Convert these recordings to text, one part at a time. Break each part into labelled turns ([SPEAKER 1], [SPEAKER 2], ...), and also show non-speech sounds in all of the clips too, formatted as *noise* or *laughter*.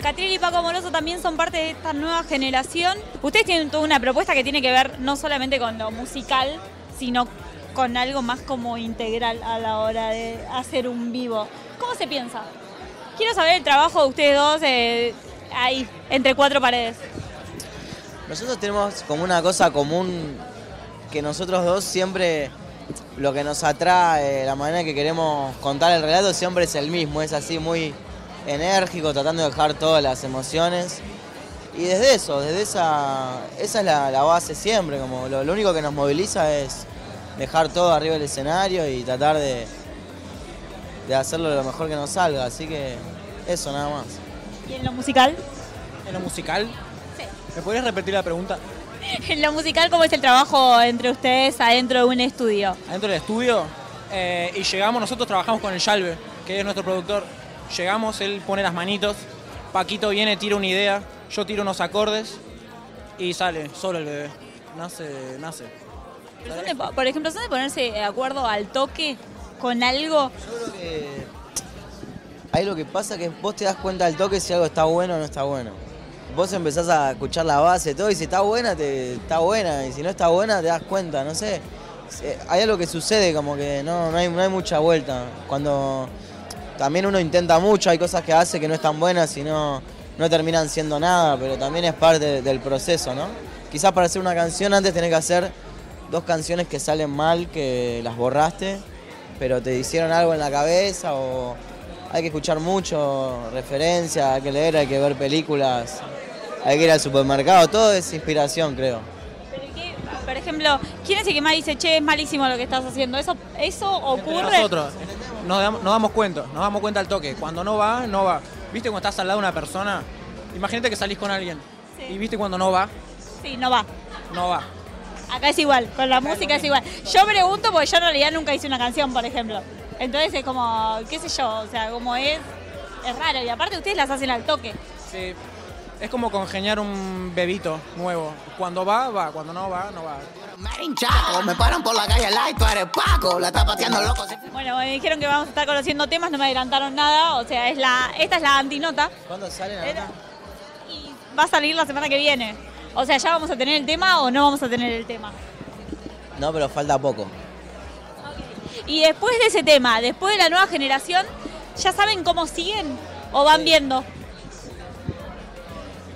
[SPEAKER 1] Catriel y Paco Moroso también son parte de esta nueva generación. Ustedes tienen toda una propuesta que tiene que ver no solamente con lo musical, sino con algo más como integral a la hora de hacer un vivo. ¿Cómo se piensa? Quiero saber el trabajo de ustedes dos eh, ahí, entre cuatro paredes.
[SPEAKER 2] Nosotros tenemos como una cosa común que nosotros dos siempre lo que nos atrae, la manera que queremos contar el relato siempre es el mismo, es así muy enérgico, tratando de dejar todas las emociones. Y desde eso, desde esa, esa es la, base siempre, como lo, único que nos moviliza es dejar todo arriba del escenario y tratar de, de hacerlo lo mejor que nos salga, así que eso nada más.
[SPEAKER 1] ¿Y en lo musical?
[SPEAKER 3] ¿En lo musical?
[SPEAKER 1] Sí.
[SPEAKER 3] ¿Me podrías repetir la pregunta? *laughs*
[SPEAKER 1] En lo musical, ¿cómo es el trabajo entre ustedes adentro de un estudio?
[SPEAKER 3] Adentro del estudio, eh, y llegamos, nosotros trabajamos con el Yalve, que es nuestro productor, Llegamos, él pone las manitos, Paquito viene, tira una idea, yo tiro unos acordes y sale solo el bebé. Nace, nace.
[SPEAKER 1] por ejemplo, ¿son de ponerse de acuerdo al toque con algo?
[SPEAKER 2] Yo creo que ahí lo que pasa que vos te das cuenta al toque si algo está bueno o no está bueno. Vos empezás a escuchar la base, todo, y si está buena, te, está buena, y si no está buena, te das cuenta, no sé. Hay algo que sucede, como que no, no, hay, no hay mucha vuelta. Cuando también uno intenta mucho, hay cosas que hace que no están buenas y no, no terminan siendo nada, pero también es parte del proceso, ¿no? Quizás para hacer una canción antes tenés que hacer dos canciones que salen mal, que las borraste, pero te hicieron algo en la cabeza o hay que escuchar mucho, referencia, hay que leer, hay que ver películas, hay que ir al supermercado, todo es inspiración, creo.
[SPEAKER 1] por ejemplo, ¿quién es el que más dice, che, es malísimo lo que estás haciendo? ¿Eso, eso ocurre?
[SPEAKER 3] nosotros nos damos, nos damos cuenta, nos damos cuenta al toque. Cuando no va, no va. ¿Viste cuando estás al lado de una persona? Imagínate que salís con alguien. ¿Y viste cuando no va?
[SPEAKER 1] Sí, no va.
[SPEAKER 3] No va.
[SPEAKER 1] Acá es igual, con la música es igual. Yo pregunto porque yo en realidad nunca hice una canción, por ejemplo. Entonces es como, qué sé yo, o sea, como es, es raro. Y aparte ustedes las hacen al toque.
[SPEAKER 3] Sí, es como congeniar un bebito nuevo. Cuando va, va. Cuando no va, no va.
[SPEAKER 4] me paran por la calle Light, tú eres Paco, la está pateando loco.
[SPEAKER 1] Bueno, me dijeron que vamos a estar conociendo temas, no me adelantaron nada, o sea, es la, esta es la antinota.
[SPEAKER 2] ¿Cuándo sale
[SPEAKER 1] Y va a salir la semana que viene. O sea, ¿ya vamos a tener el tema o no vamos a tener el tema?
[SPEAKER 2] No, pero falta poco.
[SPEAKER 1] Y después de ese tema, después de la nueva generación, ¿ya saben cómo siguen o van viendo?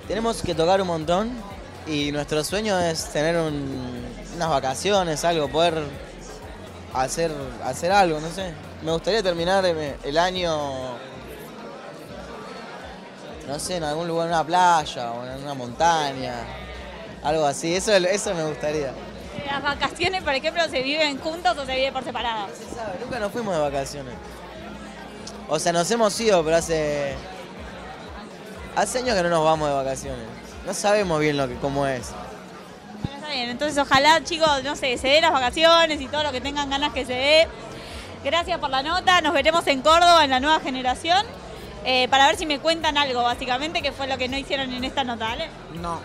[SPEAKER 2] Tenemos que tocar un montón y nuestro sueño es tener unas vacaciones, algo, poder hacer, hacer algo, no sé. Me gustaría terminar el año, no sé, en algún lugar, en una playa o en una montaña, algo así, eso, eso me gustaría.
[SPEAKER 1] ¿Las vacaciones, por ejemplo, se viven juntos o se viven por separado?
[SPEAKER 2] se sabe, nunca nos fuimos de vacaciones. O sea, nos hemos ido, pero hace Hace años que no nos vamos de vacaciones. No sabemos bien lo que cómo es.
[SPEAKER 1] Bueno, está bien. Entonces, ojalá, chicos, no sé, se dé las vacaciones y todo lo que tengan ganas que se dé. Gracias por la nota. Nos veremos en Córdoba en la nueva generación. Eh, para ver si me cuentan algo, básicamente, que fue lo que no hicieron en esta nota, ¿vale?
[SPEAKER 3] No.